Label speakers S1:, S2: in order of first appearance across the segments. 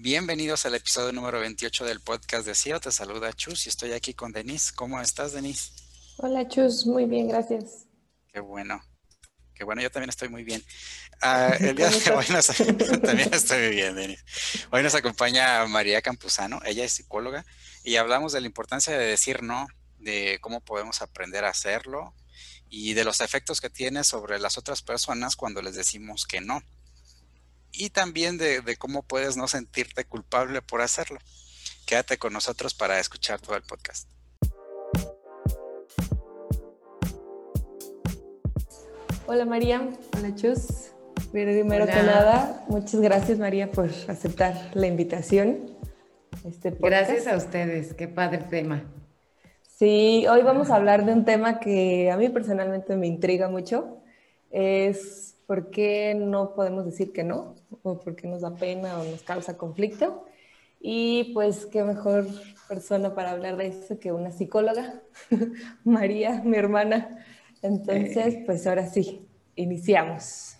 S1: Bienvenidos al episodio número 28 del podcast de CIO. Te saluda Chus y estoy aquí con Denise. ¿Cómo estás, Denise?
S2: Hola, Chus. Muy bien, gracias.
S1: Qué bueno. Qué bueno, yo también estoy muy bien. Uh, el día de hoy nos, también estoy bien, Denise. Hoy nos acompaña María Campuzano. Ella es psicóloga y hablamos de la importancia de decir no, de cómo podemos aprender a hacerlo y de los efectos que tiene sobre las otras personas cuando les decimos que no y también de, cómo puedes no sentirte culpable por hacerlo. Quédate con nosotros para escuchar todo el podcast.
S2: Hola María, hola Chus. Primero que nada, muchas gracias María por aceptar la invitación.
S3: Este gracias a ustedes, qué padre tema.
S2: Sí, hoy vamos a hablar de un tema que a mí personalmente me intriga mucho. Es ¿Por qué no podemos decir que no? ¿O por qué nos da pena o nos causa conflicto? Y pues qué mejor persona para hablar de eso que una psicóloga, María, mi hermana. Entonces, eh. pues ahora sí, iniciamos.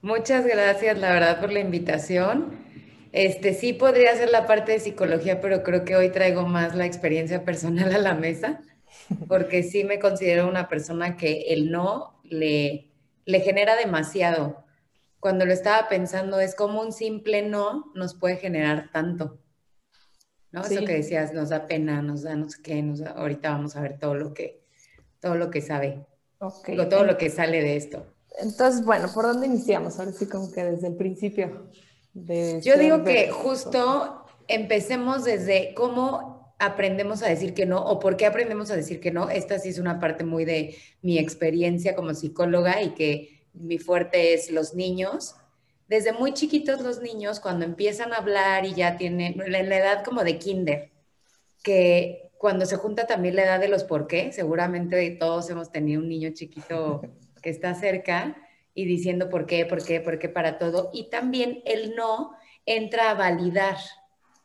S3: Muchas gracias, la verdad, por la invitación. Este sí podría ser la parte de psicología, pero creo que hoy traigo más la experiencia personal a la mesa, porque sí me considero una persona que el no le le genera demasiado. Cuando lo estaba pensando, es como un simple no nos puede generar tanto. ¿No? Eso que decías, nos da pena, nos da no sé qué, nos ahorita vamos a ver todo lo que, todo lo que sabe. Okay. todo lo que sale de esto.
S2: Entonces, bueno, ¿por dónde iniciamos? Ahora sí, como que desde el principio.
S3: Yo digo que justo empecemos desde cómo aprendemos a decir que no o por qué aprendemos a decir que no. Esta sí es una parte muy de mi experiencia como psicóloga y que mi fuerte es los niños. Desde muy chiquitos los niños, cuando empiezan a hablar y ya tienen, en la edad como de kinder, que cuando se junta también la edad de los por qué, seguramente todos hemos tenido un niño chiquito que está cerca y diciendo por qué, por qué, por qué para todo. Y también el no entra a validar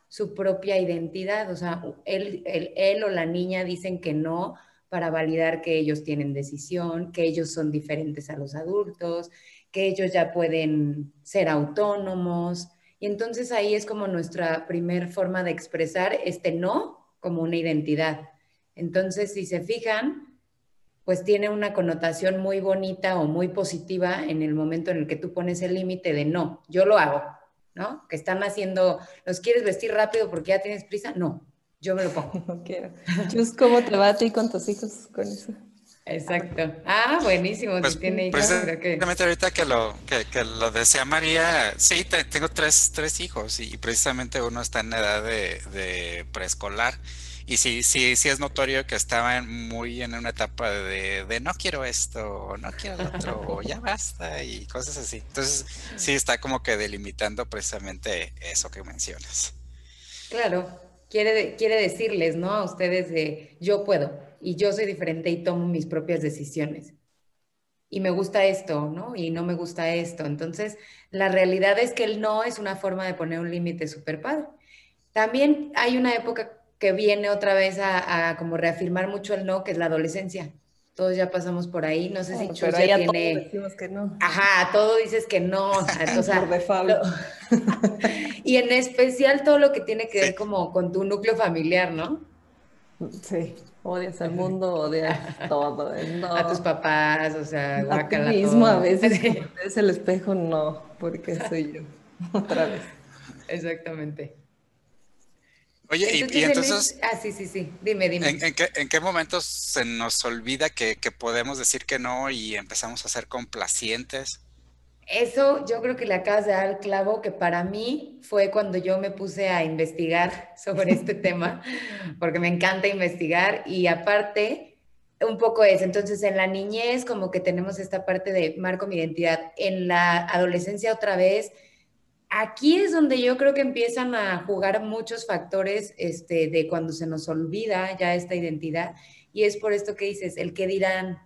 S3: su propia identidad, o sea, él, él o la niña dicen que no para validar que ellos tienen decisión, que ellos son diferentes a los adultos, que ellos ya pueden ser autónomos. Y entonces ahí es como nuestra primer forma de expresar este no como una identidad. Entonces, si se fijan, pues tiene una connotación muy bonita o muy positiva en el momento en el que tú pones el límite de no, yo lo hago, ¿no? Que están haciendo, ¿los quieres vestir rápido porque ya tienes prisa? No, yo me lo pongo.
S2: No quiero. ¿cómo te va a ti con tus hijos con eso?
S3: Exacto. Ah, buenísimo.
S1: Pues, tiene hijos, precisamente ahorita que lo, que, lo decía María, sí, tengo tres, tres hijos y precisamente uno está en edad de, preescolar. Y sí, sí, sí es notorio que estaban muy en una etapa de, de no quiero esto, no quiero lo otro, o ya basta, y cosas así. Entonces, sí está como que delimitando precisamente eso que mencionas.
S3: Claro, quiere, quiere decirles, ¿no? A ustedes de yo puedo y yo soy diferente y tomo mis propias decisiones. Y me gusta esto, ¿no? Y no me gusta esto. Entonces, la realidad es que el no es una forma de poner un límite súper padre. También hay una época que viene otra vez a, como reafirmar mucho el no, que es la adolescencia. Todos ya pasamos por ahí. No sé si Chus ya tiene. Todos decimos que no. Ajá, todo dices que no. O sea, y en especial todo lo que tiene que ver como con tu núcleo familiar, ¿no?
S2: Sí, odias al mundo, odias todo.
S3: A tus papás, o sea,
S2: a ti mismo a veces. Es el espejo, no, porque soy yo. Otra vez.
S3: Exactamente.
S1: Oye, y, entonces...
S3: Ah, sí, sí, sí. Dime, dime.
S1: ¿En, qué, en qué, momentos se nos olvida que, que podemos decir que no y empezamos a ser complacientes?
S3: Eso yo creo que le acabas de dar el clavo, que para mí fue cuando yo me puse a investigar sobre este tema, porque me encanta investigar y aparte, un poco es, entonces en la niñez como que tenemos esta parte de marco mi identidad, en la adolescencia otra vez, aquí es donde yo creo que empiezan a jugar muchos factores este, de cuando se nos olvida ya esta identidad y es por esto que dices, el que dirán,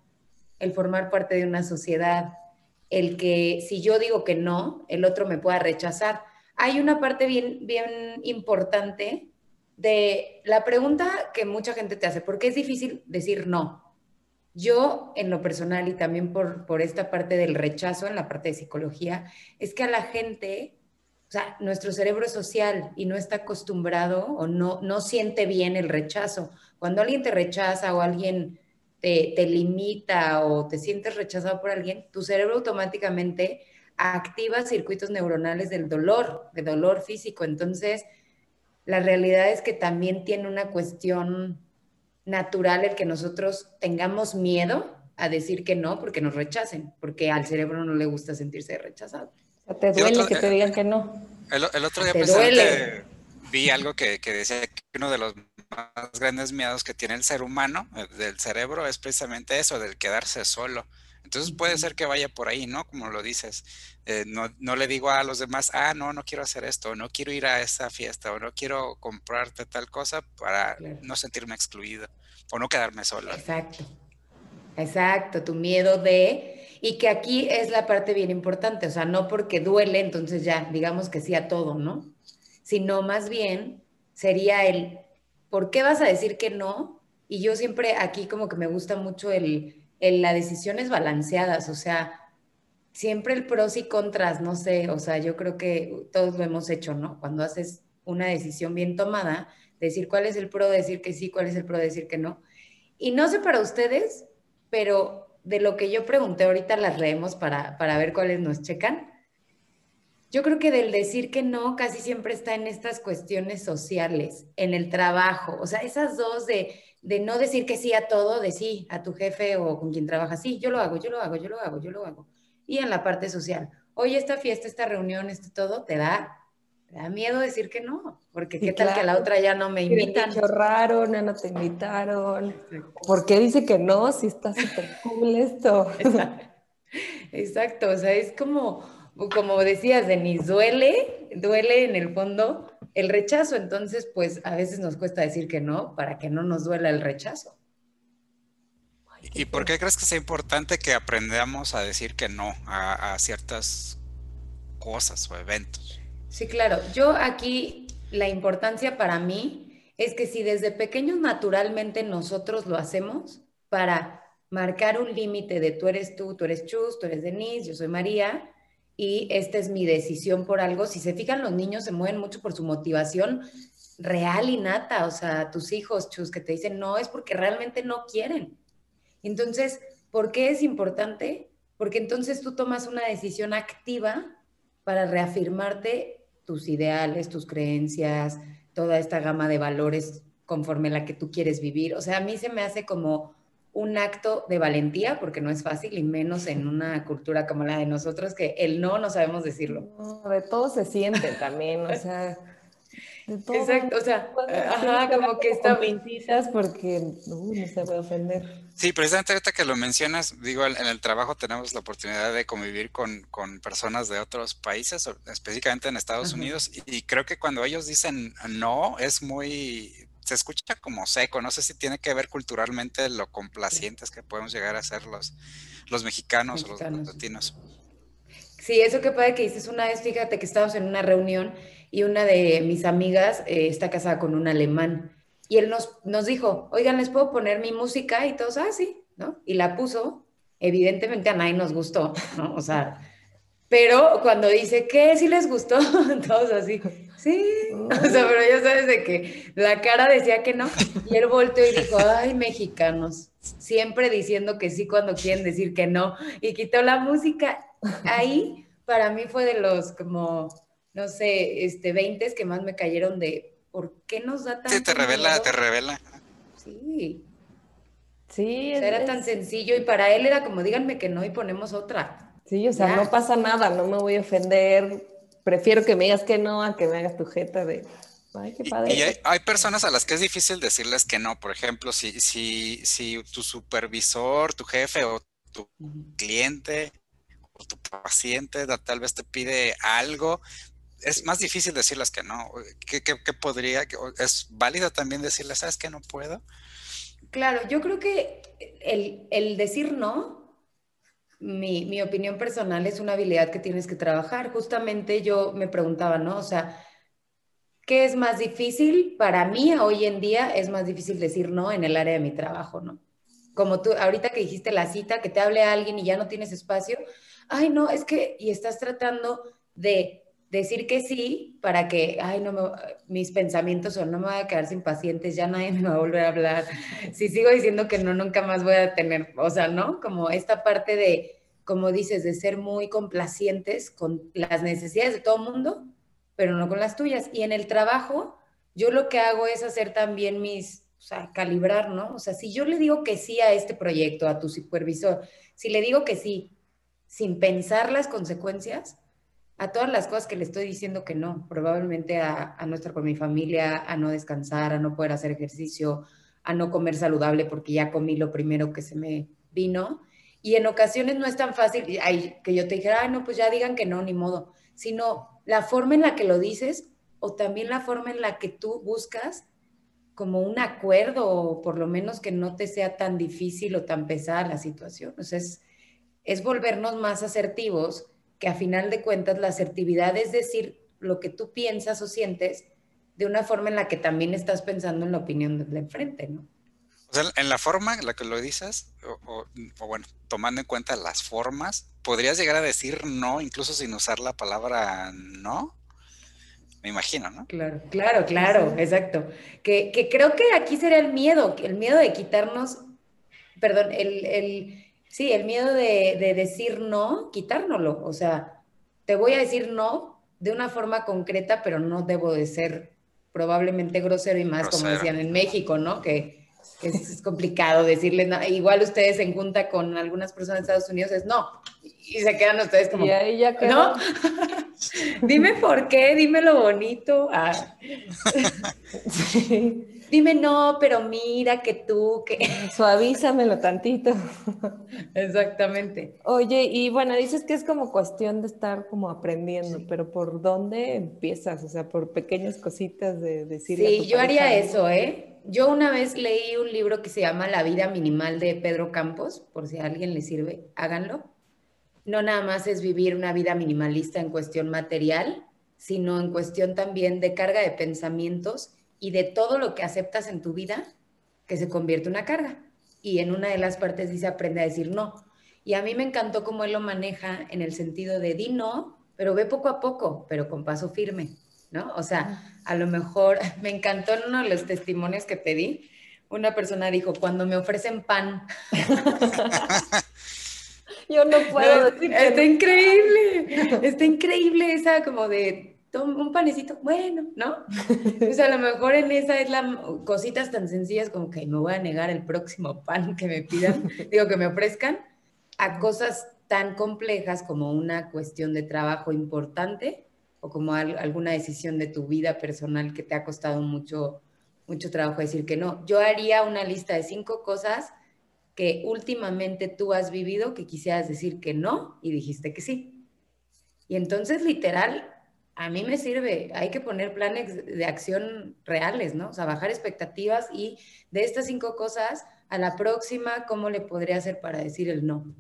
S3: el formar parte de una sociedad, el que si yo digo que no, el otro me pueda rechazar. Hay una parte bien, bien importante de la pregunta que mucha gente te hace, ¿por qué es difícil decir no? Yo, en lo personal y también por, por esta parte del rechazo, en la parte de psicología, es que a la gente, sea, nuestro cerebro es social y no está acostumbrado o no, no siente bien el rechazo. Cuando alguien te rechaza o alguien te, te limita o te sientes rechazado por alguien, tu cerebro automáticamente activa circuitos neuronales del dolor, de dolor físico. Entonces, la realidad es que también tiene una cuestión natural el que nosotros tengamos miedo a decir que no porque nos rechacen, porque al cerebro no le gusta sentirse rechazado.
S2: Te duele que te digan que no.
S1: El, otro día precisamente vi algo que, que, decía que uno de los más grandes miedos que tiene el ser humano, eh, del cerebro, es precisamente eso, del quedarse solo. Entonces puede ser que vaya por ahí, ¿no? Como lo dices. Eh, no, no, le digo a los demás, ah, no, no quiero hacer esto, no quiero ir a esa fiesta, o no quiero comprarte tal cosa para no sentirme excluido, o no quedarme solo.
S3: Exacto. Exacto, tu miedo de, y que aquí es la parte bien importante, o sea, no porque duele, entonces ya, digamos que sí a todo, ¿no? Sino más bien sería el, ¿por qué vas a decir que no? Y yo siempre aquí como que me gusta mucho el, el la decisiones balanceadas, o sea, siempre el pros y contras, no sé, o sea, yo creo que todos lo hemos hecho, ¿no? Cuando haces una decisión bien tomada, decir cuál es el pro, decir que sí, cuál es el pro, decir que no. Y no sé para ustedes, pero de lo que yo pregunté ahorita las leemos para, para ver cuáles nos checan. Yo creo que del decir que no casi siempre está en estas cuestiones sociales, en el trabajo, o sea, esas dos de, de no decir que sí a todo, de sí a tu jefe o con quien trabajas, sí, yo lo hago, yo lo hago, yo lo hago, yo lo hago y en la parte social. Oye, esta fiesta, esta reunión, esto todo, te da, da miedo decir que no, porque qué tal que la otra ya no me invitan.
S2: Te raro, no te invitaron. ¿Por qué dice que no si está súper cool esto?
S3: Exacto. o sea, es como, como decías, Denise, duele, duele en el fondo el rechazo, entonces pues a veces nos cuesta decir que no para que no nos duela el rechazo.
S1: ¿Y por qué crees que sea importante que aprendamos a decir que no a, ciertas cosas o eventos?
S3: Sí, claro. Yo aquí la importancia para mí es que si desde pequeños naturalmente nosotros lo hacemos para marcar un límite de tú eres tú, tú eres Chus, tú eres Denise, yo soy María, y esta es mi decisión por algo. Si se fijan, los niños se mueven mucho por su motivación real y nata. O sea, tus hijos, Chus, que te dicen no, es porque realmente no quieren. Entonces, ¿por qué es importante? Porque entonces tú tomas una decisión activa para reafirmarte tus ideales, tus creencias, toda esta gama de valores conforme la que tú quieres vivir. O sea, a mí se me hace como un acto de valentía, porque no es fácil, y menos en una cultura como la de nosotros, que el no no sabemos decirlo.
S2: de todo se siente también, o sea,
S3: Exacto, o sea, ajá, como que está
S2: pintitas porque no se puede ofender.
S1: Sí, precisamente ahorita que lo mencionas, digo, en el trabajo tenemos la oportunidad de convivir con, con personas de otros países, específicamente en Estados Unidos, y, creo que cuando ellos dicen no, es muy, se escucha como seco, no sé si tiene que ver culturalmente lo complacientes que podemos llegar a ser los, los mexicanos, o los latinos.
S3: Sí, eso que puede que dices una vez, fíjate que estábamos en una reunión y una de mis amigas eh, está casada con un alemán. Y él nos, nos dijo, oigan, ¿les puedo poner mi música? Y todos, ah, sí, ¿no? Y la puso. Evidentemente a nadie nos gustó, ¿no? O sea, pero cuando dice, ¿qué? ¿Sí les gustó? Todos así, sí. O sea, pero ya sabes de que la cara decía que no. Y él volteó y dijo, ay, mexicanos, siempre diciendo que sí cuando quieren decir que no. Y quitó la música. Ahí, para mí fue de los como no sé, este, 20 que más me cayeron de ¿por qué nos da tanto
S1: Sí, te revela, te revela.
S3: Sí. Sí. era tan sencillo y para él era como, díganme que no y ponemos otra.
S2: Sí, o sea, no pasa nada, no me voy a ofender. Prefiero que me digas que no a que me hagas tu jeta de... Ay, qué padre.
S1: Y, hay, personas a las que es difícil decirles que no. Por ejemplo, si, si, si tu supervisor, tu jefe o tu cliente tu paciente tal vez te pide algo, es más difícil decirles que no. ¿Qué, podría? ¿Es válido también decirles, sabes que no puedo?
S3: Claro, yo creo que el, decir no, mi, mi, opinión personal es una habilidad que tienes que trabajar. Justamente yo me preguntaba, ¿no? O sea, ¿qué es más difícil? Para mí hoy en día es más difícil decir no en el área de mi trabajo, ¿no? como tú, ahorita que dijiste la cita, que te hable a alguien y ya no tienes espacio, ay, no, es que, y estás tratando de decir que sí para que, ay, no me, mis pensamientos o no me voy a quedar sin pacientes, ya nadie me va a volver a hablar. Si sigo diciendo que no, nunca más voy a tener, o sea, ¿no? Como esta parte de, como dices, de ser muy complacientes con las necesidades de todo mundo, pero no con las tuyas. Y en el trabajo, yo lo que hago es hacer también mis, o sea, calibrar, ¿no? O sea, si yo le digo que sí a este proyecto, a tu supervisor, si le digo que sí, sin pensar las consecuencias, a todas las cosas que le estoy diciendo que no, probablemente a, a no estar con mi familia, a no descansar, a no poder hacer ejercicio, a no comer saludable porque ya comí lo primero que se me vino. Y en ocasiones no es tan fácil que yo te dijera, ay, no, pues ya digan que no, ni modo, sino la forma en la que lo dices o también la forma en la que tú buscas como un acuerdo o por lo menos que no te sea tan difícil o tan pesada la situación. O es volvernos más asertivos que a final de cuentas la asertividad es decir lo que tú piensas o sientes de una forma en la que también estás pensando en la opinión del enfrente, ¿no?
S1: O sea, en la forma en la que lo dices, o, bueno, tomando en cuenta las formas, ¿podrías llegar a decir no incluso sin usar la palabra no? Me imagino, ¿no?
S3: Claro, claro, claro, exacto. Que, que creo que aquí sería el miedo, el miedo de quitarnos, perdón, el, el Sí, el miedo de, decir no, quitárnoslo. O sea, te voy a decir no de una forma concreta, pero no debo de ser probablemente grosero y más, como decían en México, ¿no? Que, es, complicado decirle, no. igual ustedes en junta con algunas personas de Estados Unidos es no, y se quedan ustedes como,
S2: y ahí ya
S3: ¿no? dime por qué, dime lo bonito. Ah. sí dime no, pero mira que tú, que...
S2: Suavízamelo tantito.
S3: Exactamente.
S2: Oye, y bueno, dices que es como cuestión de estar como aprendiendo, pero ¿por dónde empiezas? O sea, por pequeñas cositas de decir.
S3: Sí, yo haría eso, ¿eh? Yo una vez leí un libro que se llama La vida minimal de Pedro Campos, por si a alguien le sirve, háganlo. No nada más es vivir una vida minimalista en cuestión material, sino en cuestión también de carga de pensamientos y de todo lo que aceptas en tu vida que se convierte en una carga. Y en una de las partes dice aprende a decir no. Y a mí me encantó cómo él lo maneja en el sentido de di no, pero ve poco a poco, pero con paso firme, ¿no? O sea, a lo mejor me encantó en uno de los testimonios que pedí, una persona dijo, cuando me ofrecen pan.
S2: Yo no puedo decir.
S3: Está increíble, está increíble esa como de un panecito, bueno, ¿no? O sea, a lo mejor en esa es la cositas tan sencillas como que me voy a negar el próximo pan que me pidan, digo que me ofrezcan, a cosas tan complejas como una cuestión de trabajo importante o como alguna decisión de tu vida personal que te ha costado mucho, mucho trabajo decir que no. Yo haría una lista de cinco cosas que últimamente tú has vivido que quisieras decir que no y dijiste que sí. Y entonces, literal, a mí me sirve. Hay que poner planes de acción reales, ¿no? O sea, bajar expectativas y de estas cinco cosas, a la próxima, ¿cómo le podría hacer para decir el no?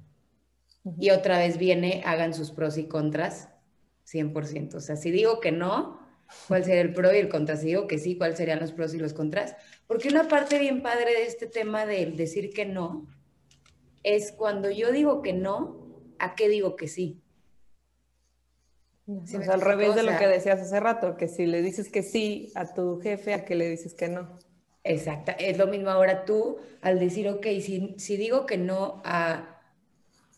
S3: Y otra vez viene, hagan sus pros y contras 100%. O sea, si digo que no, ¿cuál sería el pro y el contra? Si digo que sí, ¿cuáles serían los pros y los contras? Porque una parte bien padre de este tema de decir que no es cuando yo digo que no, ¿a qué digo que sí?
S2: Al revés de lo que decías hace rato, que si le dices que sí a tu jefe, a que le dices que no.
S3: Exacto, es lo mismo ahora tú al decir, ok, si, si digo que no a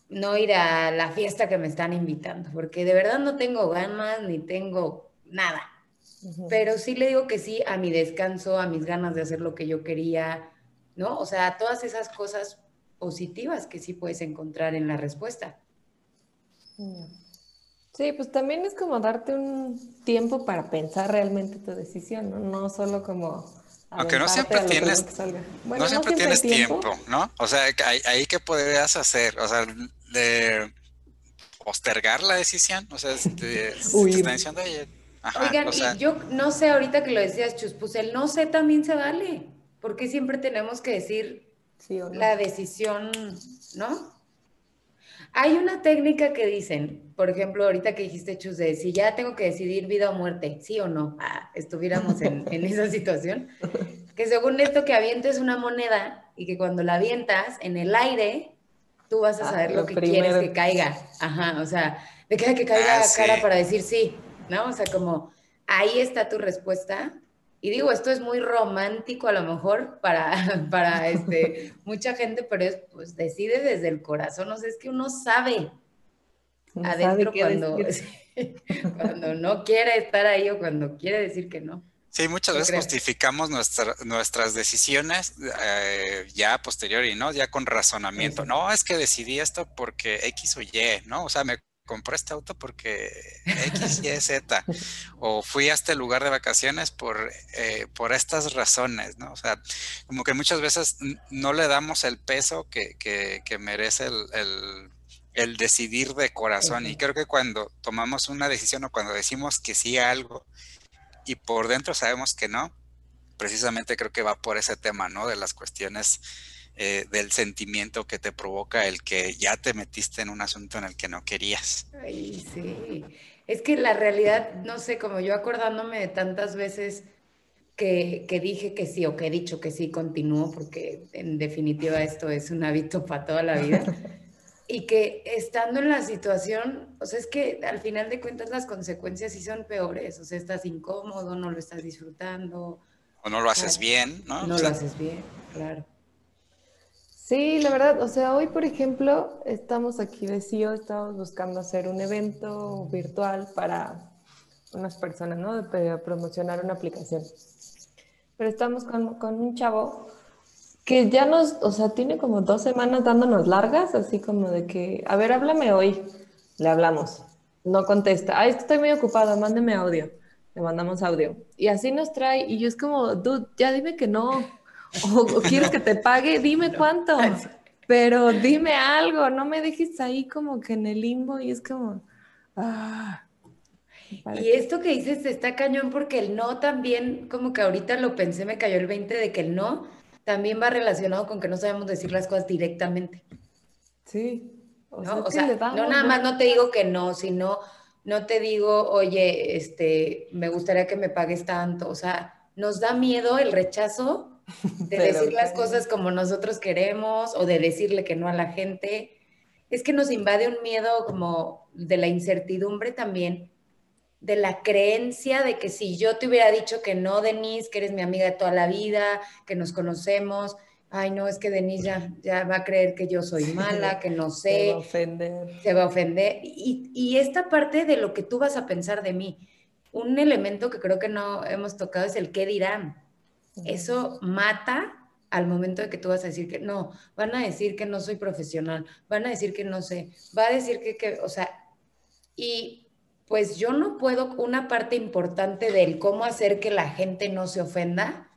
S3: no ir a la fiesta que me están invitando, porque de verdad no tengo ganas ni tengo nada. Pero sí le digo que sí a mi descanso, a mis ganas de hacer lo que yo quería, ¿no? O sea, todas esas cosas positivas que sí puedes encontrar en la respuesta.
S2: Sí, pues también es como darte un tiempo para pensar realmente tu decisión, ¿no? No solo como...
S1: Aunque no siempre tienes, no siempre, tienes tiempo, ¿no? O sea, ahí, ahí que podrías hacer, o sea, de postergar la decisión, o sea, este,
S3: Oigan, y yo no sé, ahorita que lo decías, Chus, pues el no sé también se vale, porque siempre tenemos que decir la decisión, ¿no? Hay una técnica que dicen, por ejemplo, ahorita que dijiste, Chus, de si ya tengo que decidir vida o muerte, sí o no, ah, estuviéramos en, esa situación, que según esto que avientes una moneda y que cuando la avientas en el aire, tú vas a ah, saber lo, que quieres que caiga. Ajá, o sea, de que, que caiga ah, cara para decir sí, ¿no? O sea, como ahí está tu respuesta. Y digo, esto es muy romántico a lo mejor para, para este, mucha gente, pero es, pues decide desde el corazón, o sea, es que uno sabe adentro cuando, cuando no quiere estar ahí o cuando quiere decir que no.
S1: Sí, muchas veces justificamos nuestras decisiones eh, ya posterior y ¿no? Ya con razonamiento. No, es que decidí esto porque X o Y, ¿no? O sea, me compré este auto porque X, Y, Z. o fui a este lugar de vacaciones por, eh, por estas razones, ¿no? O sea, como que muchas veces no le damos el peso que, que, merece el el decidir de corazón. Y creo que cuando tomamos una decisión o cuando decimos que sí a algo y por dentro sabemos que no, precisamente creo que va por ese tema, ¿no? De las cuestiones eh, del sentimiento que te provoca el que ya te metiste en un asunto en el que no querías.
S3: Ay, sí. Es que la realidad, no sé, como yo acordándome de tantas veces que, que, dije que sí o que he dicho que sí, continúo, porque en definitiva esto es un hábito para toda la vida. y que estando en la situación, o sea, es que al final de cuentas las consecuencias sí son peores, o sea, estás incómodo, no lo estás disfrutando.
S1: O no lo haces bien, ¿no?
S3: No lo haces bien, claro.
S2: Sí, la verdad, o sea, hoy por ejemplo estamos aquí de CIO, estamos buscando hacer un evento virtual para unas personas, ¿no? Para promocionar una aplicación. Pero estamos con, con un chavo que ya nos, o sea, tiene como dos semanas dándonos largas, así como de que, a ver, háblame hoy. Le hablamos. No contesta. Ay, estoy muy ocupada, mándeme audio. Le mandamos audio. Y así nos trae. Y yo es como, dude, ya dime que no. O, quieres que te pague, dime cuánto. Pero dime algo, no me dejes ahí como que en el limbo. Y es como, ah.
S3: Y esto que dices está cañón porque el no también, como que ahorita lo pensé, me cayó el 20 de que el no también va relacionado con que no sabemos decir las cosas directamente.
S2: Sí.
S3: O sea, no nada más no te digo que no, sino no te digo, oye, este, me gustaría que me pagues tanto. O sea, nos da miedo el rechazo de decir las cosas como nosotros queremos o de decirle que no a la gente. Es que nos invade un miedo como de la incertidumbre también de la creencia de que si yo te hubiera dicho que no, Denise, que eres mi amiga de toda la vida, que nos conocemos, ay, no, es que Denise ya, va a creer que yo soy mala, que no sé.
S2: Se va a ofender.
S3: Se va a ofender. Y, y, esta parte de lo que tú vas a pensar de mí, un elemento que creo que no hemos tocado es el qué dirán. Eso mata al momento de que tú vas a decir que no, van a decir que no soy profesional, van a decir que no sé, va a decir que, que o sea, y pues yo no puedo, una parte importante del cómo hacer que la gente no se ofenda,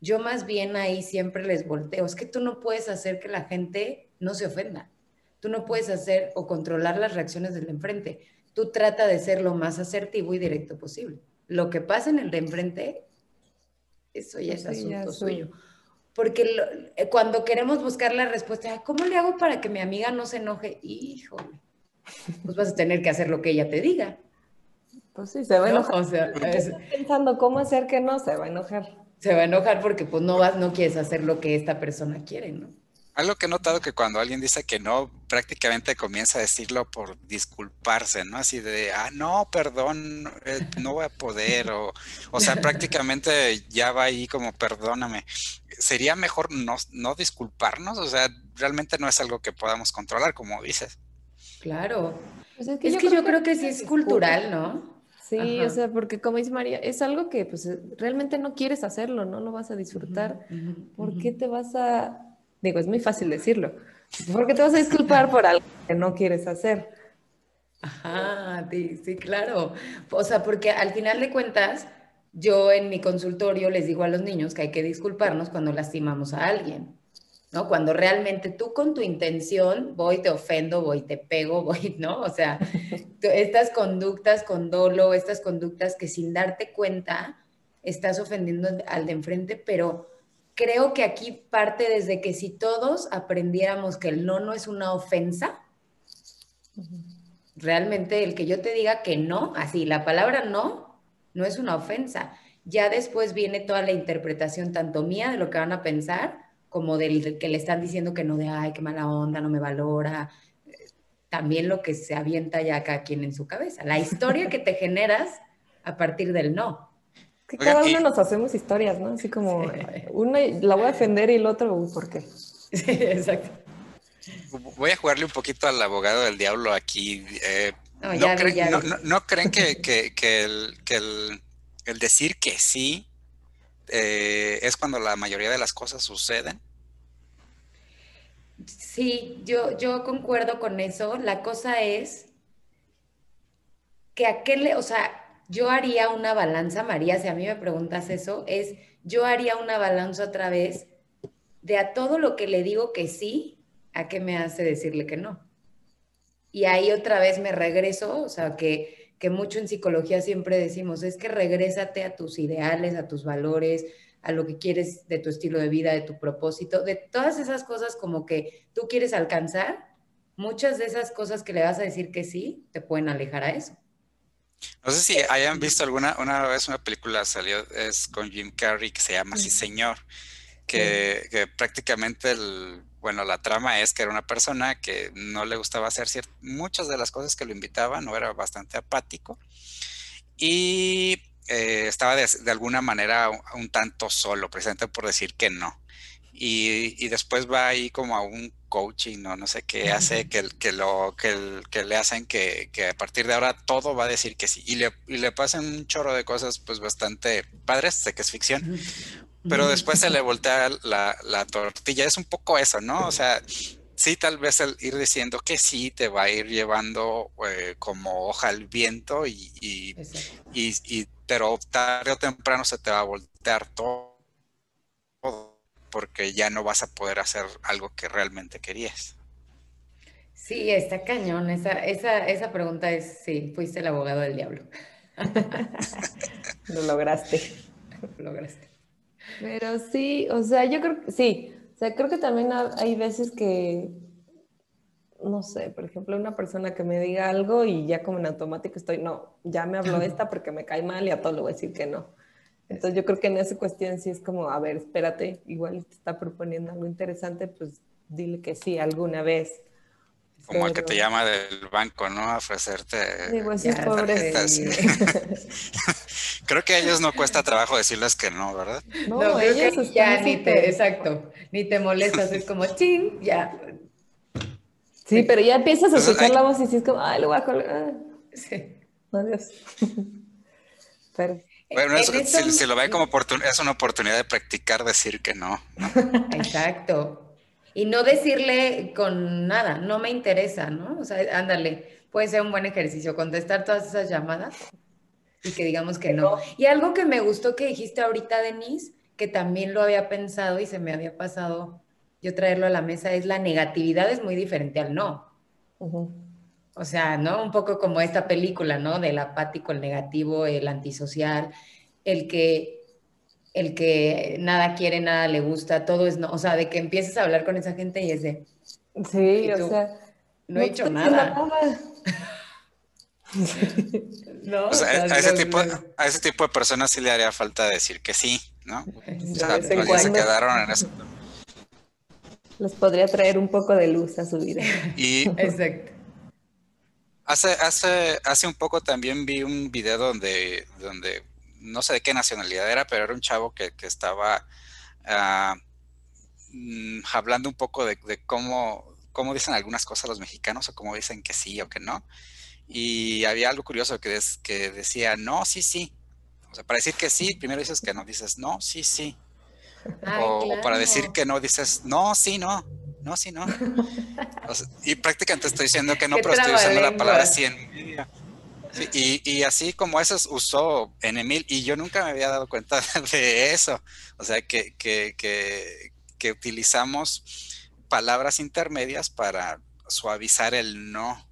S3: yo más bien ahí siempre les volteo, es que tú no puedes hacer que la gente no se ofenda, tú no puedes hacer o controlar las reacciones del enfrente, tú trata de ser lo más asertivo y directo posible. Lo que pasa en el de enfrente, eso ya es asunto suyo. Porque eh, cuando queremos buscar la respuesta, ¿cómo le hago para que mi amiga no se enoje? Híjole, pues vas a tener que hacer lo que ella te diga.
S2: Pues sí, se va a enojar. pensando cómo hacer que no, se va a enojar.
S3: Se va a enojar porque pues no vas, no quieres hacer lo que esta persona quiere, ¿no?
S1: Algo que he notado que cuando alguien dice que no, prácticamente comienza a decirlo por disculparse, ¿no? Así de, ah, no, perdón, eh, no voy a poder, o, o sea, prácticamente ya va ahí como, perdóname. ¿Sería mejor no, no disculparnos? O sea, realmente no es algo que podamos controlar, como dices.
S3: Claro. Pues es que, yo, creo que sí es cultural, ¿no?
S2: Sí, o sea, porque como dice María, es algo que pues realmente no quieres hacerlo, no lo vas a disfrutar. ¿Por qué te vas a, digo, es muy fácil decirlo, ¿por qué te vas a disculpar por algo que no quieres hacer?
S3: Ajá, sí, sí, claro. O sea, porque al final de cuentas, yo en mi consultorio les digo a los niños que hay que disculparnos cuando lastimamos a alguien. ¿no? Cuando realmente tú con tu intención voy, te ofendo, voy, te pego, voy, ¿no? O sea, estas conductas con dolo, estas conductas que sin darte cuenta estás ofendiendo al de enfrente, pero creo que aquí parte desde que si todos aprendiéramos que el no no es una ofensa, realmente el que yo te diga que no, así, la palabra no, no es una ofensa. Ya después viene toda la interpretación tanto mía de lo que van a pensar, como del, que le están diciendo que no, de, ay, qué mala onda, no me valora. También lo que se avienta ya cada quien en su cabeza. La historia que te generas a partir del no.
S2: Que cada uno nos hacemos historias, ¿no? Así como una la voy a defender y el otro, ¿por qué?
S3: Sí, exacto.
S1: Voy a jugarle un poquito al abogado del diablo aquí. Eh, no, creen, que, el, decir que sí eh, es cuando la mayoría de las cosas suceden?
S3: Sí, yo, yo concuerdo con eso. La cosa es que aquel, o sea, yo haría una balanza, María, si a mí me preguntas eso, es yo haría una balanza otra vez de a todo lo que le digo que sí, a qué me hace decirle que no. Y ahí otra vez me regreso, o sea, que, que mucho en psicología siempre decimos, es que regrésate a tus ideales, a tus valores, a lo que quieres de tu estilo de vida, de tu propósito, de todas esas cosas como que tú quieres alcanzar, muchas de esas cosas que le vas a decir que sí, te pueden alejar a eso.
S1: No sé si hayan visto alguna una vez una película salió es con Jim Carrey que se llama Sí Señor, que, que prácticamente el, bueno, la trama es que era una persona que no le gustaba hacer muchas de las cosas que lo invitaban, no era bastante apático y eh, estaba de, alguna manera un, tanto solo, precisamente por decir que no. Y, después va ahí como a un coaching o no sé qué hace, que, que, lo, que, que le hacen que, a partir de ahora todo va a decir que sí. Y le, y le pasan un chorro de cosas pues bastante padres, sé que es ficción, pero después se le voltea la, tortilla. Es un poco eso, ¿no? O sea, sí, tal vez el ir diciendo que sí te va a ir llevando eh, como hoja al viento y, y, y, pero tarde o temprano se te va a voltear todo porque ya no vas a poder hacer algo que realmente querías.
S3: Sí, está cañón. Esa, esa, esa pregunta es, sí, fuiste el abogado del diablo.
S2: Lo lograste.
S3: Lo lograste.
S2: Pero sí, o sea, yo creo que sí. O sea, creo que también hay veces que, no sé, por ejemplo, una persona que me diga algo y ya como en automático estoy, no, ya me habló esta porque me cae mal y a todo le voy a decir que no. Entonces yo creo que en esa cuestión sí es como, a ver, espérate, igual te está proponiendo algo interesante, pues dile que sí alguna vez.
S1: Como el que te llama del banco, ¿no? A ofrecerte.
S2: Digo, así pobre.
S1: Creo que a ellos no cuesta trabajo decirles que no, ¿verdad?
S3: No, ellos ya ni te, exacto, ni te molestas, es como chin, ya.
S2: Sí, pero ya empiezas a escuchar la voz y sí es como, ay, lo voy a colgar. Sí. Adiós.
S1: Pero, bueno, si, lo ve como oportunidad, es una oportunidad de practicar decir que no.
S3: Exacto. Y no decirle con nada, no me interesa, ¿no? O sea, ándale, puede ser un buen ejercicio, contestar todas esas llamadas y que digamos que no. Y algo que me gustó que dijiste ahorita, Denise, que también lo había pensado y se me había pasado yo traerlo a la mesa, es la negatividad es muy diferente al no. O sea, ¿no? Un poco como esta película, ¿no? Del apático, el negativo, el antisocial, el que, el que nada quiere, nada le gusta, todo es no. O sea, de que empieces a hablar con esa gente y es de...
S2: Sí, o sea...
S3: No, he hecho nada.
S1: no, a, ese tipo, a ese tipo de personas sí le haría falta decir que sí, ¿no? O sea, se quedaron en eso.
S2: Les podría traer un poco de luz a su vida.
S1: Y
S3: Exacto.
S1: Hace, hace, hace un poco también vi un video donde, donde no sé de qué nacionalidad era, pero era un chavo que, estaba ah, mm, hablando un poco de, cómo, cómo, dicen algunas cosas los mexicanos o cómo dicen que sí o que no. Y había algo curioso que, que decía, no, sí, sí. O sea, para decir que sí, primero dices que no, dices, no, sí, sí. o, para decir que no, dices, no, sí, no. No, sí, no. y prácticamente estoy diciendo que no, pero estoy usando la palabra sí en y, y, así como eso usó en Emil, y yo nunca me había dado cuenta de eso. O sea, que, que, que, que utilizamos palabras intermedias para suavizar el no.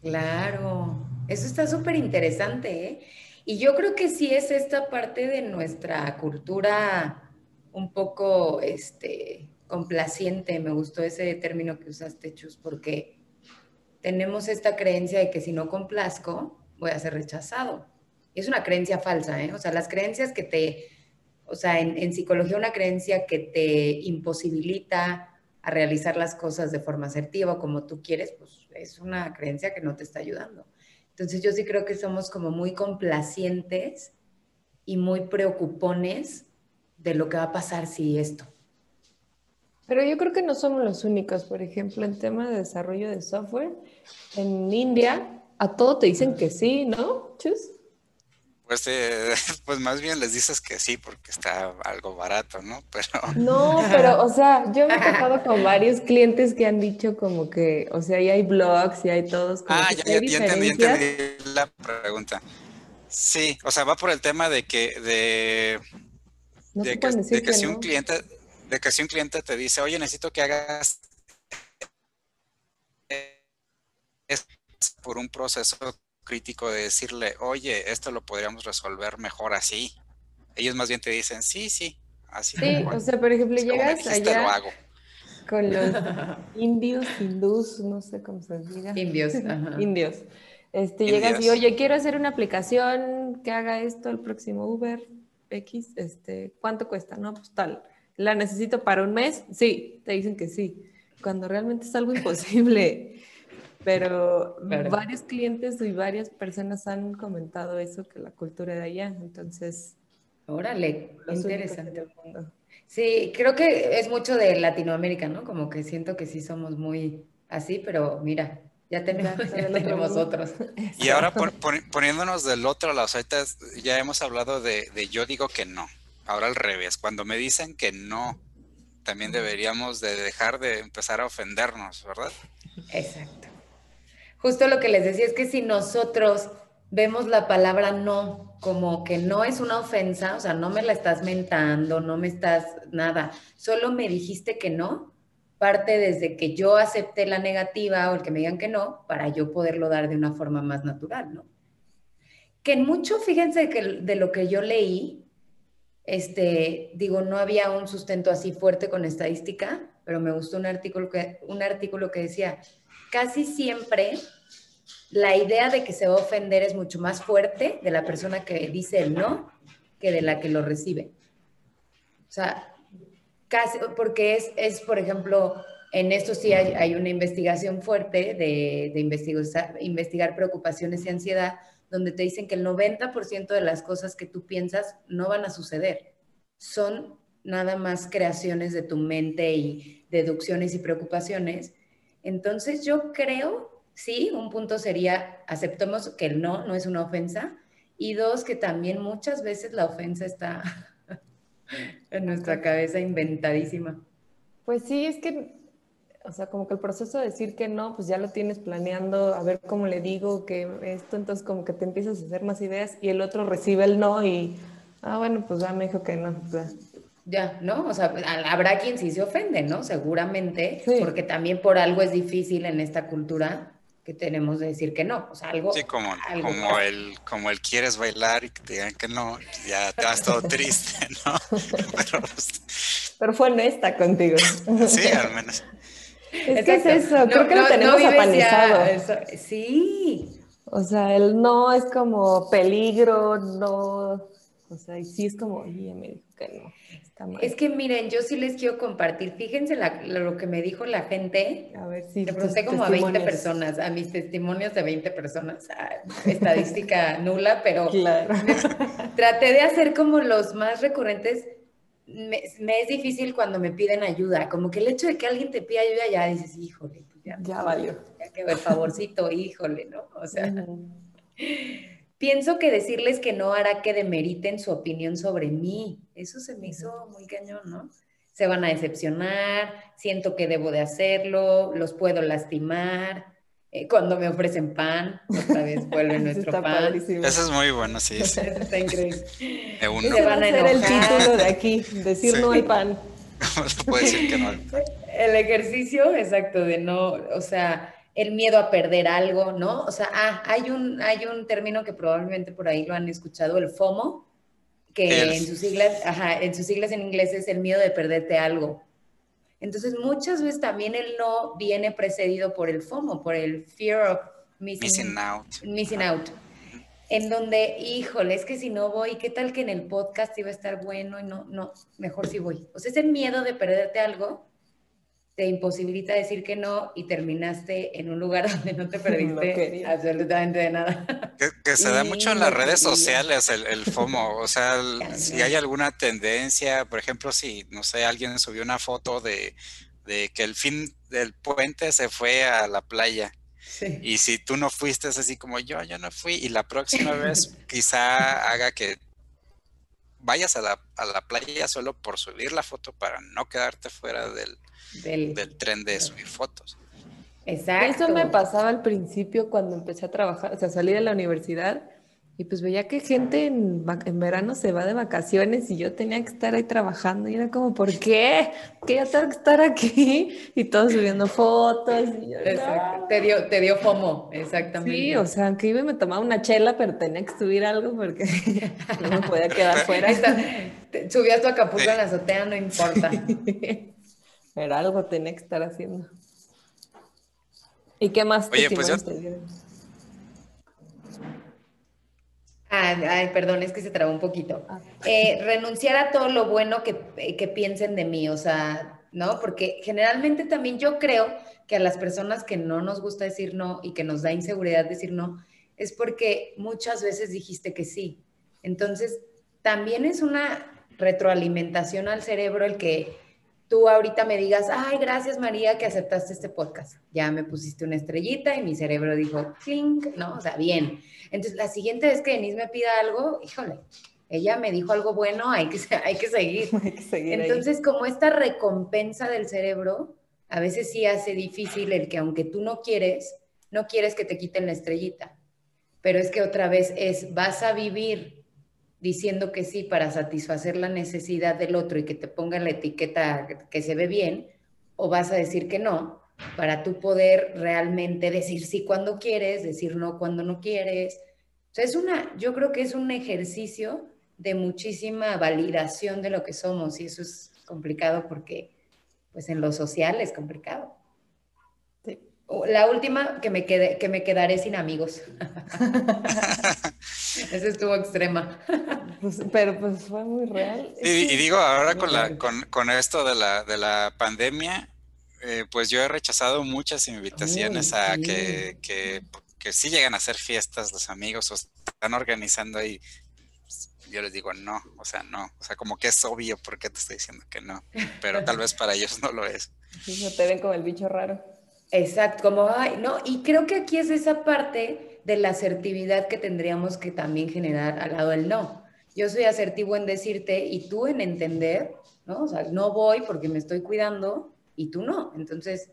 S3: Claro, eso está súper interesante, ¿eh? Y yo creo que sí es esta parte de nuestra cultura un poco este, complaciente, me gustó ese término que usaste, Chus, porque tenemos esta creencia de que si no complazco, voy a ser rechazado. Y es una creencia falsa, ¿eh? O sea, las creencias que te O sea, en, psicología una creencia que te imposibilita a realizar las cosas de forma asertiva como tú quieres, pues es una creencia que no te está ayudando. Entonces yo sí creo que somos como muy complacientes y muy preocupones de lo que va a pasar si esto.
S2: Pero yo creo que no somos los únicos. Por ejemplo, en tema de desarrollo de software, en India a todo te dicen que sí, ¿no? Chus.
S1: Pues, eh, pues más bien les dices que sí porque está algo barato, ¿no? Pero...
S2: No, pero, o sea, yo me he tocado con varios clientes que han dicho como que, o sea, ya hay blogs y hay todos.
S1: ah, ya, ya, ya entendí, entendí la pregunta. Sí, o sea, va por el tema de que, de, de, que, de que, si un cliente, de que si un cliente te dice, oye, necesito que hagas por un proceso crítico de decirle, oye, esto lo podríamos resolver mejor así. Ellos más bien te dicen, sí, sí, así.
S2: Sí, o sea, por ejemplo, llegas allá con los indios, hindús, no sé cómo se diga.
S3: Indios,
S2: Indios. Este, llegas y, oye, quiero hacer una aplicación que haga esto el próximo Uber X, este, ¿cuánto cuesta? No, pues tal. ¿La necesito para un mes? Sí, te dicen que sí. Cuando realmente es algo imposible. Pero varios clientes y varias personas han comentado eso, que la cultura de allá, entonces...
S3: Órale, interesante. Sí, creo que es mucho de Latinoamérica, ¿no? Como que siento que sí somos muy así, pero mira, ya tenemos, ya tenemos otros.
S1: Y ahora poniéndonos del otro lado, ahorita ya hemos hablado de, de yo digo que no. Ahora al revés, cuando me dicen que no, también deberíamos de dejar de empezar a ofendernos, ¿verdad?
S3: Exacto justo lo que les decía es que si nosotros vemos la palabra no como que no es una ofensa, o sea, no me la estás mentando, no me estás nada, solo me dijiste que no, parte desde que yo acepté la negativa o el que me digan que no, para yo poderlo dar de una forma más natural, ¿no? Que en mucho, fíjense que de lo que yo leí, este, digo, no había un sustento así fuerte con estadística, pero me gustó un artículo que, un artículo que decía, casi siempre la idea de que se va a ofender es mucho más fuerte de la persona que dice el no que de la que lo recibe. O sea, casi, porque es, es por ejemplo, en esto sí hay, una investigación fuerte de, de investigar, investigar preocupaciones y ansiedad, donde te dicen que el 90% de las cosas que tú piensas no van a suceder. Son nada más creaciones de tu mente y deducciones y preocupaciones entonces yo creo, sí, un punto sería, aceptemos que el no no es una ofensa y dos, que también muchas veces la ofensa está en nuestra cabeza inventadísima.
S2: Pues sí, es que, o sea, como que el proceso de decir que no, pues ya lo tienes planeando, a ver cómo le digo que esto, entonces como que te empiezas a hacer más ideas y el otro recibe el no y, ah, bueno, pues ya me dijo que no. Pues
S3: ya, ¿no? O sea, habrá quien sí se ofende, ¿no? Seguramente, porque también por algo es difícil en esta cultura que tenemos de decir que no, o sea, algo...
S1: Sí, como, como, el, como el quieres bailar y que te digan que no, ya te vas todo triste, ¿no?
S2: Pues, Pero, fue honesta contigo.
S1: Sí, al menos.
S2: Es que es eso, creo que lo tenemos apanizado.
S3: Sí.
S2: O sea, el no es como peligro, no... O sea, y sí es como, oye, me dijo que no.
S3: Es que miren, yo sí les quiero compartir. Fíjense lo que me dijo la gente.
S2: A ver si.
S3: Le pregunté como a 20 personas, a mis testimonios de 20 personas. estadística nula, pero
S2: claro.
S3: traté de hacer como los más recurrentes. Me, es difícil cuando me piden ayuda. Como que el hecho de que alguien te pida ayuda, ya dices, híjole,
S2: pues ya, ya valió.
S3: Ya que el favorcito, híjole, ¿no? O sea. Pienso que decirles que no hará que demeriten su opinión sobre mí. Eso se me hizo muy cañón, ¿no? Se van a decepcionar, siento que debo de hacerlo, los puedo lastimar. Eh, cuando me ofrecen pan, otra vez vuelve nuestro pan.
S1: Eso es muy bueno, sí. sí.
S3: Está increíble.
S2: Se van a enojar. el título de aquí, decir no hay pan.
S1: ¿Cómo se puede decir que no
S3: El ejercicio, exacto, de no, o sea, el miedo a perder algo, ¿no? O sea, ah, hay un, hay un término que probablemente por ahí lo han escuchado, el FOMO, que en sus siglas, ajá, en sus siglas en inglés es el miedo de perderte algo. Entonces, muchas veces también el no viene precedido por el FOMO, por el fear of missing,
S1: out.
S3: Missing out. en donde, híjole, es que si no voy, ¿qué tal que en el podcast iba a estar bueno? Y no, no, mejor si voy. O sea, ese miedo de perderte algo te imposibilita decir que no y terminaste en un lugar donde no te perdiste absolutamente de nada.
S1: Que, se da mucho en las redes sociales el, el FOMO, o sea, si hay alguna tendencia, por ejemplo, si, no sé, alguien subió una foto de, de que el fin del puente se fue a la playa y si tú no fuiste, es así como yo, yo no fui. Y la próxima vez quizá haga que vayas a la, a la, playa solo por subir la foto para no quedarte fuera del, del, tren de subir fotos.
S2: Exacto. Eso me pasaba al principio cuando empecé a trabajar, o sea, salí de la universidad y pues veía que gente en, en, verano se va de vacaciones y yo tenía que estar ahí trabajando y era como, ¿por qué? ¿Qué yo tengo que estar aquí? Y todos subiendo fotos. Y
S3: Exacto. Te, dio, te dio FOMO, exactamente.
S2: Sí, o sea, que iba y me tomaba una chela, pero tenía que subir algo porque no me podía quedar fuera.
S3: Subías tu Acapulco en la azotea, no importa.
S2: pero algo tenía que estar haciendo. ¿Y qué más
S1: Oye, pues yo...
S3: ay, perdón, es que se trabó un poquito. Ah. Eh, renunciar a todo lo bueno que, que, piensen de mí, o sea, ¿no? Porque generalmente también yo creo que a las personas que no nos gusta decir no y que nos da inseguridad decir no, es porque muchas veces dijiste que sí. Entonces, también es una retroalimentación al cerebro el que tú ahorita me digas, ay, gracias María que aceptaste este podcast. Ya me pusiste una estrellita y mi cerebro dijo, clink, ¿no? O sea, bien. Entonces, la siguiente vez que Denise me pida algo, híjole, ella me dijo algo bueno, hay que, hay que seguir. hay que seguir Entonces, como esta recompensa del cerebro, a veces sí hace difícil el que aunque tú no quieres, no quieres que te quiten la estrellita. Pero es que otra vez es, vas a vivir diciendo que sí para satisfacer la necesidad del otro y que te ponga la etiqueta que se ve bien, o vas a decir que no, para tú poder realmente decir sí cuando quieres, decir no cuando no quieres. O es una, yo creo que es un ejercicio de muchísima validación de lo que somos y eso es complicado porque pues en lo social es complicado. La última, que me, quede, que me quedaré sin amigos. Esa estuvo extrema.
S2: Pues, pero pues fue muy real.
S1: Y, digo, ahora con, la, con, esto de la, de la pandemia, eh, pues yo he rechazado muchas invitaciones a que, que, que, sí llegan a hacer fiestas los amigos o están organizando ahí. Yo les digo, no, o sea, no. O sea, como que es obvio por qué te estoy diciendo que no. Pero tal vez para ellos no lo es.
S2: Sí, no te ven como el bicho raro.
S3: Exacto, como, ay, no, y creo que aquí es esa parte de la asertividad que tendríamos que también generar al lado del no. Yo soy asertivo en decirte y tú en entender, ¿no? O sea, no voy porque me estoy cuidando y tú no. Entonces,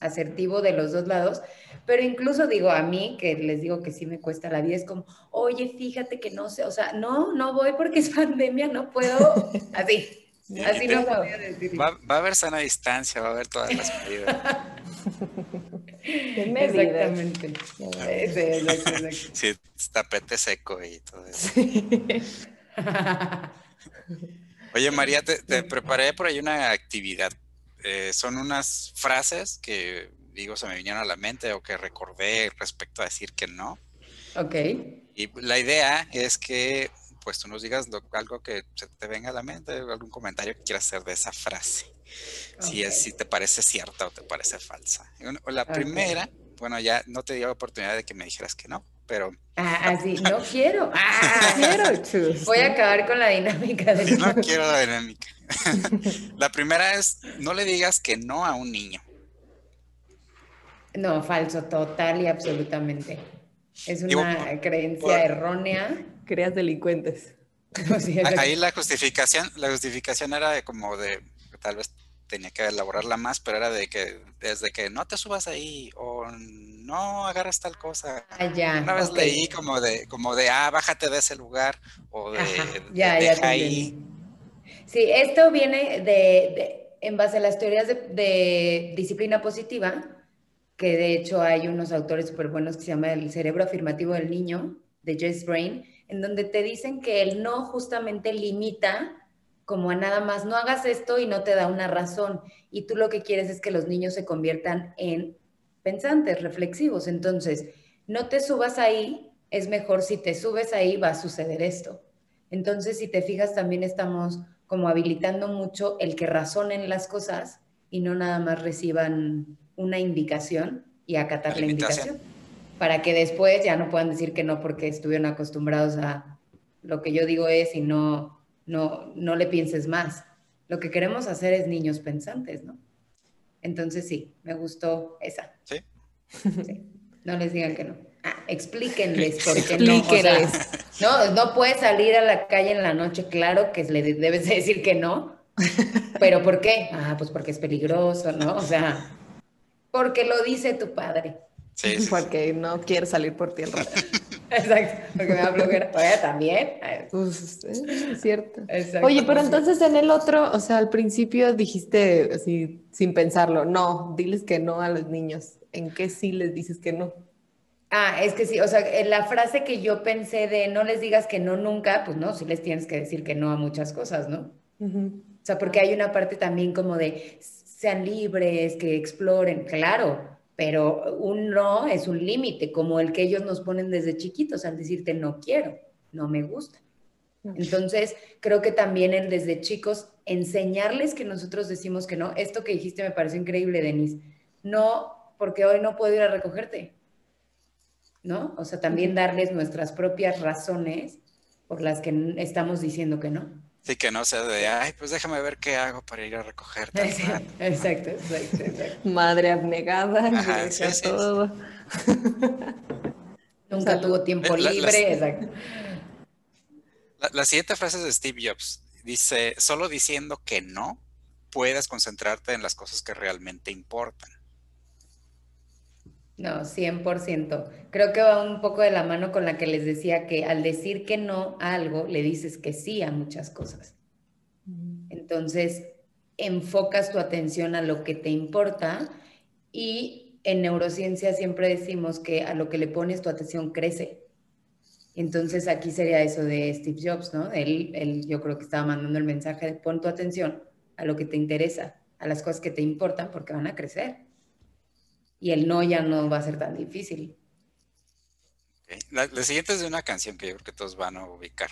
S3: asertivo de los dos lados. Pero incluso digo a mí, que les digo que sí me cuesta la vida, es como, oye, fíjate que no sé, o sea, no, no voy porque es pandemia, no puedo, así. Así no podía decir.
S1: Va, va, a haber sana distancia, va a haber todas las medidas.
S3: Exactamente.
S1: Sí, tapete seco y todo eso. Oye, María, te, preparé por ahí una actividad. Eh, son unas frases que, digo, se me vinieron a la mente o que recordé respecto a decir que no.
S3: Ok.
S1: Y la idea es que pues tú nos digas algo que se te venga a la mente, algún comentario que quieras hacer de esa frase. Si, es, si te parece cierta o te parece falsa. La primera, bueno, ya no te dio la oportunidad de que me dijeras que no, pero...
S3: Ah, así, no quiero. Ah, quiero, Voy a acabar con la dinámica.
S1: De no quiero la dinámica. la primera es, no le digas que no a un niño.
S3: No, falso, total y absolutamente. Es una creencia errónea
S2: creas delincuentes.
S1: Ahí la justificación, la justificación era de como de, tal vez tenía que elaborarla más, pero era de que desde que no te subas ahí o no agarras tal cosa.
S3: Ah, ya,
S1: Una vez leí como de, como de, ah, bájate de ese lugar o de, ya, deja ahí.
S3: Sí, esto viene de, en base a las teorías de, de, disciplina positiva, que de hecho hay unos autores súper buenos que se llama El cerebro afirmativo del niño, de Jess Brain, en donde te dicen que el no justamente limita como a nada más, no hagas esto y no te da una razón. Y tú lo que quieres es que los niños se conviertan en pensantes, reflexivos. Entonces, no te subas ahí es mejor si te subes ahí va a suceder esto. Entonces, si te fijas, también estamos como habilitando mucho el que razonen las cosas y no nada más reciban una indicación y acatar la, invitación. Para que después ya no puedan decir que no porque estuvieron acostumbrados a lo que yo digo es y no, no, no le pienses más. Lo que queremos hacer es niños pensantes, ¿no? Entonces sí, me gustó esa.
S1: Sí.
S3: No les digan que no. Ah, explíquenles por qué no. no, no puedes salir a la calle en la noche, claro que le debes decir que no. ¿Pero por qué? Ah, pues porque es peligroso, ¿no? O sea, porque lo dice tu padre.
S2: Sí, porque no quiere salir por tierra.
S3: Exacto, porque me va a bloquear. Oye, también.
S2: Pues es cierto. Oye, pero entonces en el otro, o sea, al principio dijiste así, sin pensarlo, no, diles que no a los niños. ¿En qué sí les dices que no?
S3: Ah, es que sí, o sea, en la frase que yo pensé de no les digas que no nunca, pues no, sí les tienes que decir que no a muchas cosas, ¿no? O sea, porque hay una parte también como de sean libres, que exploren, claro, pero un no es un límite, como el que ellos nos ponen desde chiquitos al decirte no quiero, no me gusta. Entonces, creo que también el desde chicos enseñarles que nosotros decimos que no. Esto que dijiste me parece increíble, Denise. No, porque hoy no puedo ir a recogerte. ¿No? O sea, también darles nuestras propias razones por las que estamos diciendo que no.
S1: Sí, que no sea de, ay, pues déjame ver qué hago para ir a recogerte.
S3: Exacto, exacto, exacto.
S2: Madre abnegada, Ajá, todo.
S3: Nunca tuvo tiempo libre, exacto.
S1: La, siguiente frase es de Steve Jobs. Dice, solo diciendo que no, puedes concentrarte en las cosas que realmente importan.
S3: No, 100%. Creo que va un poco de la mano con la que les decía que al decir que no a algo, le dices que sí a muchas cosas. Mm. Entonces, enfocas tu atención a lo que te importa y en neurociencia siempre decimos que a lo que le pones tu atención crece. Entonces aquí sería eso de Steve Jobs, ¿no? Él, él yo creo que estaba mandando el mensaje de pon tu atención a lo que te interesa, a las cosas que te importan porque van a crecer y el no ya no va a ser tan difícil.
S1: La, siguiente es de una canción que yo creo que todos van a ubicar.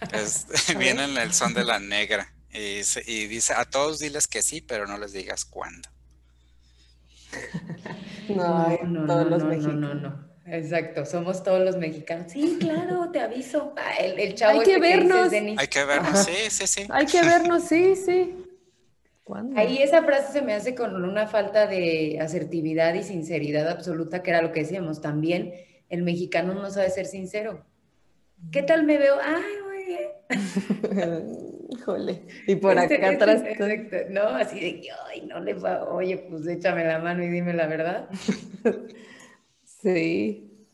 S1: viene en el son de la negra y, dice, a todos diles que sí, pero no les digas cuándo.
S2: No, no, todos los
S3: mexicanos. No, no, no. Exacto, somos todos los mexicanos. Sí, claro, te aviso. Ah, el, chavo
S2: Hay que este vernos.
S1: Hay que vernos, sí, sí, sí.
S2: Hay que vernos, sí, sí.
S3: Ahí esa frase se me hace con una falta de asertividad y sinceridad absoluta, que era lo que decíamos. También el mexicano no sabe ser sincero. ¿Qué tal me veo? Ay,
S2: oye. Híjole. Y por este, acá este, atrás.
S3: Exacto. No, así de que, ay, no le va. Oye, pues échame la mano y dime la verdad.
S2: sí.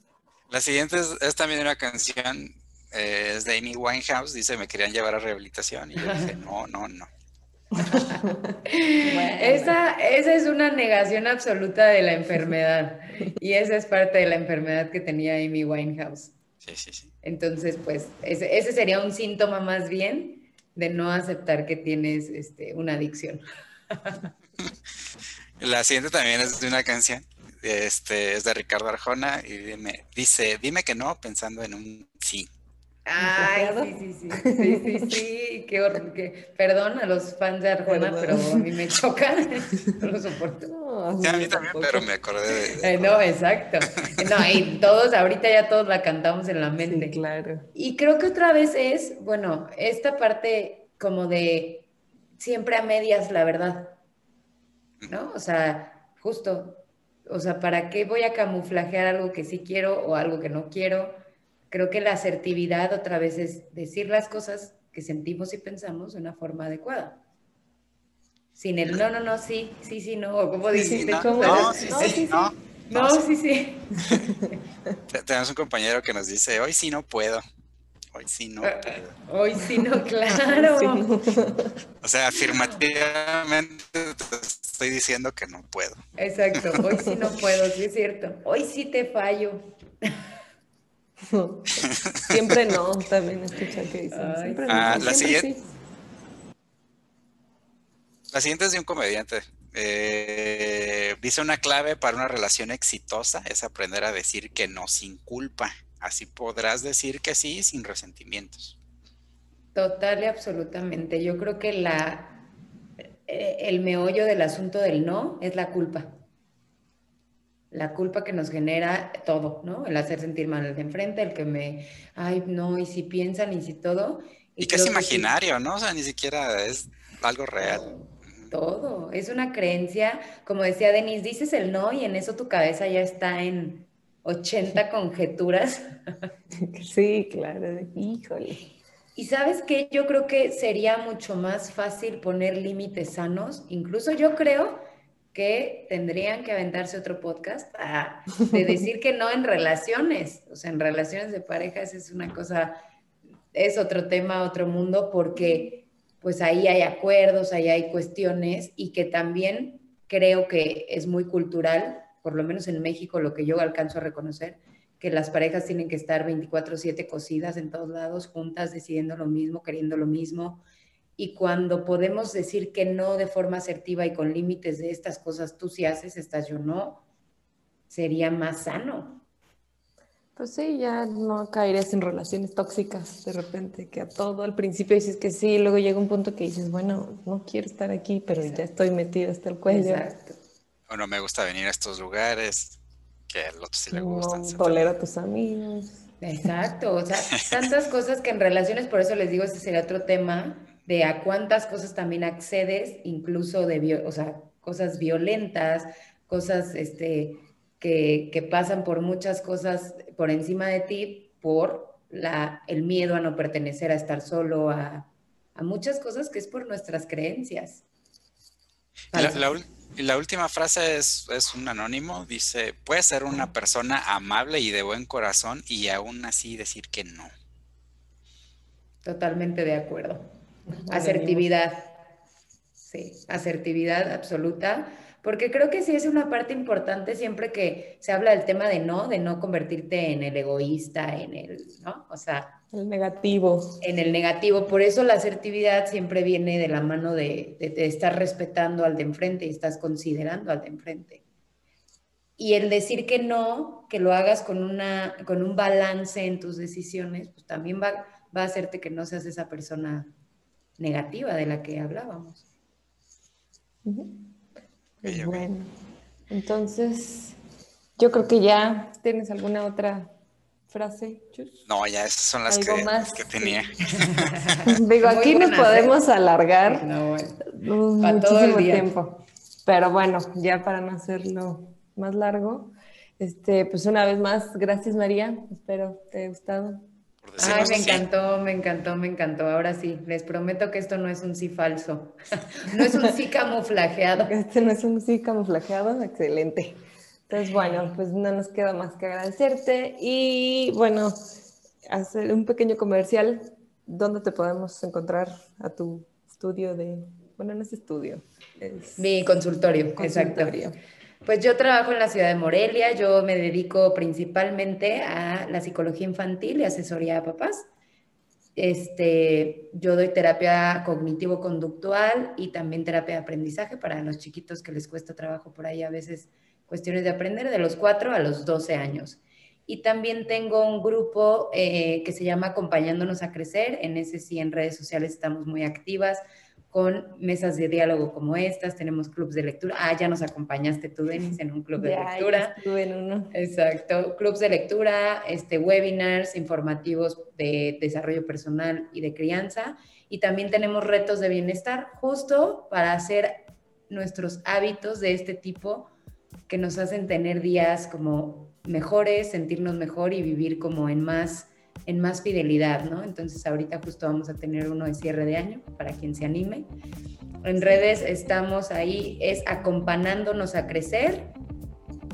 S1: La siguiente es, también una canción, eh, es de Amy Winehouse, dice, me querían llevar a rehabilitación. Y yo dije, no, no, no
S3: esa, esa es una negación absoluta de la enfermedad y esa es parte de la enfermedad que tenía Amy Winehouse.
S1: Sí, sí, sí.
S3: Entonces, pues ese, ese sería un síntoma más bien de no aceptar que tienes este, una adicción.
S1: La siguiente también es de una canción, este, es de Ricardo Arjona y dice, dime que no pensando en un sí.
S3: Ay, sí, sí, sí, sí, sí, sí, qué horror, perdón a los fans de Arjona, pero a mí me choca, no lo soporto.
S1: sí, a mí también, pero me acordé
S3: de... Eh, no, exacto. No, y todos, ahorita ya todos la cantamos en la mente.
S2: claro.
S3: Y creo que otra vez es, bueno, esta parte como de siempre a medias, la verdad, ¿no? O sea, justo, o sea, ¿para qué voy a camuflajear algo que sí quiero o algo que no quiero? Creo que la asertividad otra vez es decir las cosas que sentimos y pensamos de una forma adecuada. Sin el no, no, no, sí, sí, sí, no, o como dijiste,
S1: no, sí, sí, no,
S3: no, sí, sí.
S1: Tenemos un compañero que nos dice, hoy sí no puedo. Hoy sí no ah,
S3: puedo. Hoy sí no, claro.
S1: O sea, afirmativamente te estoy diciendo que no puedo.
S3: Exacto, hoy sí no puedo, sí es cierto. Hoy sí te fallo.
S2: siempre no, también escucha que dicen. Siempre
S1: ah, la, siguiente, la siguiente es de un comediante. Eh, dice una clave para una relación exitosa es aprender a decir que no sin culpa. Así podrás decir que sí sin resentimientos.
S3: Total y absolutamente. Yo creo que la, eh, el meollo del asunto del no es la culpa. La culpa que nos genera todo, ¿no? El hacer sentir mal al de enfrente, el que me, ay, no, y si piensan y si todo.
S1: Y, que es imaginario, ¿no? O sea, ni siquiera es algo real.
S3: Todo, es una creencia, como decía Denise, dices el no y en eso tu cabeza ya está en 80 conjeturas.
S2: Sí, claro, híjole.
S3: Y sabes que yo creo que sería mucho más fácil poner límites sanos. Incluso yo creo que tendrían que aventarse otro podcast de decir que no en relaciones. O sea, en relaciones de parejas es una cosa, es otro tema, otro mundo, porque pues ahí hay acuerdos, ahí hay cuestiones y que también creo que es muy cultural, por lo menos en México, lo que yo alcanzo a reconocer, que las parejas tienen que estar 24/7 cosidas en todos lados, juntas, decidiendo lo mismo, queriendo lo mismo. Y cuando podemos decir que no de forma asertiva y con límites de estas cosas, tú sí haces, estas yo no, sería más sano.
S2: Pues sí, ya no caerías en relaciones tóxicas de repente, que a todo al principio dices que sí, luego llega un punto que dices, bueno, no quiero estar aquí, pero ya estoy metida hasta el cuello. Exacto.
S1: O no me gusta venir a estos lugares, que al otro sí le gustan.
S2: No tolero a tus amigos.
S3: Exacto, o sea, tantas cosas que en relaciones, por eso les digo, ese sería otro tema, de a cuántas cosas también accedes, incluso de, o sea, cosas violentas, cosas este, que, que, pasan por muchas cosas por encima de ti, por la, el miedo a no pertenecer, a estar solo, a, a muchas cosas que es por nuestras creencias.
S1: La, la, última frase es, un anónimo, dice, puede ser una persona amable y de buen corazón y aún así decir que no.
S3: Totalmente de acuerdo. Asertividad. Sí, asertividad absoluta, porque creo que sí es una parte importante siempre que se habla del tema de no, de no convertirte en el egoísta, en el, ¿no? O sea,
S2: el negativo.
S3: En el negativo. Por eso la asertividad siempre viene de la mano de, estar respetando al de enfrente y estás considerando al de enfrente. Y el decir que no, que lo hagas con, una, con un balance en tus decisiones, pues también va, va a hacerte que no seas esa persona negativa de la que hablábamos.
S2: Bueno, entonces yo creo que ya tienes alguna otra frase,
S1: No, ya esas son las que, tenía.
S2: Digo, aquí nos podemos alargar muchísimo tiempo. Pero bueno, ya para no hacerlo más largo, este, pues una vez más, gracias María, espero te haya gustado.
S3: Ay, me encantó, me encantó, me encantó. Ahora sí, les prometo que esto no es un sí falso, no es un sí camuflajeado.
S2: Este no es un sí camuflajeado, excelente. Entonces, bueno, pues no nos queda más que agradecerte y bueno, hacer un pequeño comercial. ¿Dónde te podemos encontrar a tu estudio de, bueno, no es estudio,
S3: es Mi consultorio, consultorio, exacto. Pues yo trabajo en la ciudad de Morelia, yo me dedico principalmente a la psicología infantil y asesoría a papás. Este, yo doy terapia cognitivo-conductual y también terapia de aprendizaje para los chiquitos que les cuesta trabajo por ahí a veces cuestiones de aprender de los 4 a los 12 años. Y también tengo un grupo eh, que se llama Acompañándonos a Crecer. En ese sí, en redes sociales estamos muy activas con mesas de diálogo como estas. Tenemos clubs de lectura. Ah, ya nos acompañaste tú, Denis, en un club de lectura.
S2: estuve en uno.
S3: Exacto. Clubs de lectura, este, webinars informativos de desarrollo personal y de crianza. Y también tenemos retos de bienestar justo para hacer nuestros hábitos de este tipo que nos hacen tener días como mejores, sentirnos mejor y vivir como en más, en más fidelidad, ¿no? Entonces ahorita justo vamos a tener uno de cierre de año para quien se anime. En redes estamos ahí, es acompañándonos a crecer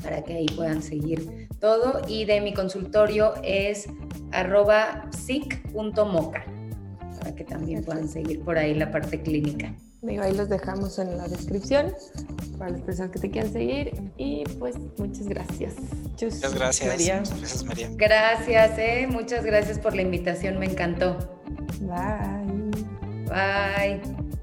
S3: para que ahí puedan seguir todo. Y de mi consultorio es arroba psic.moca para que también puedan seguir por ahí la parte clínica.
S2: Digo, ahí los dejamos en la descripción para las personas que te quieran seguir. Y pues muchas gracias.
S1: muchas gracias. María. Gracias, María.
S3: Gracias, eh. muchas gracias por la invitación, me encantó.
S2: Bye.
S3: Bye.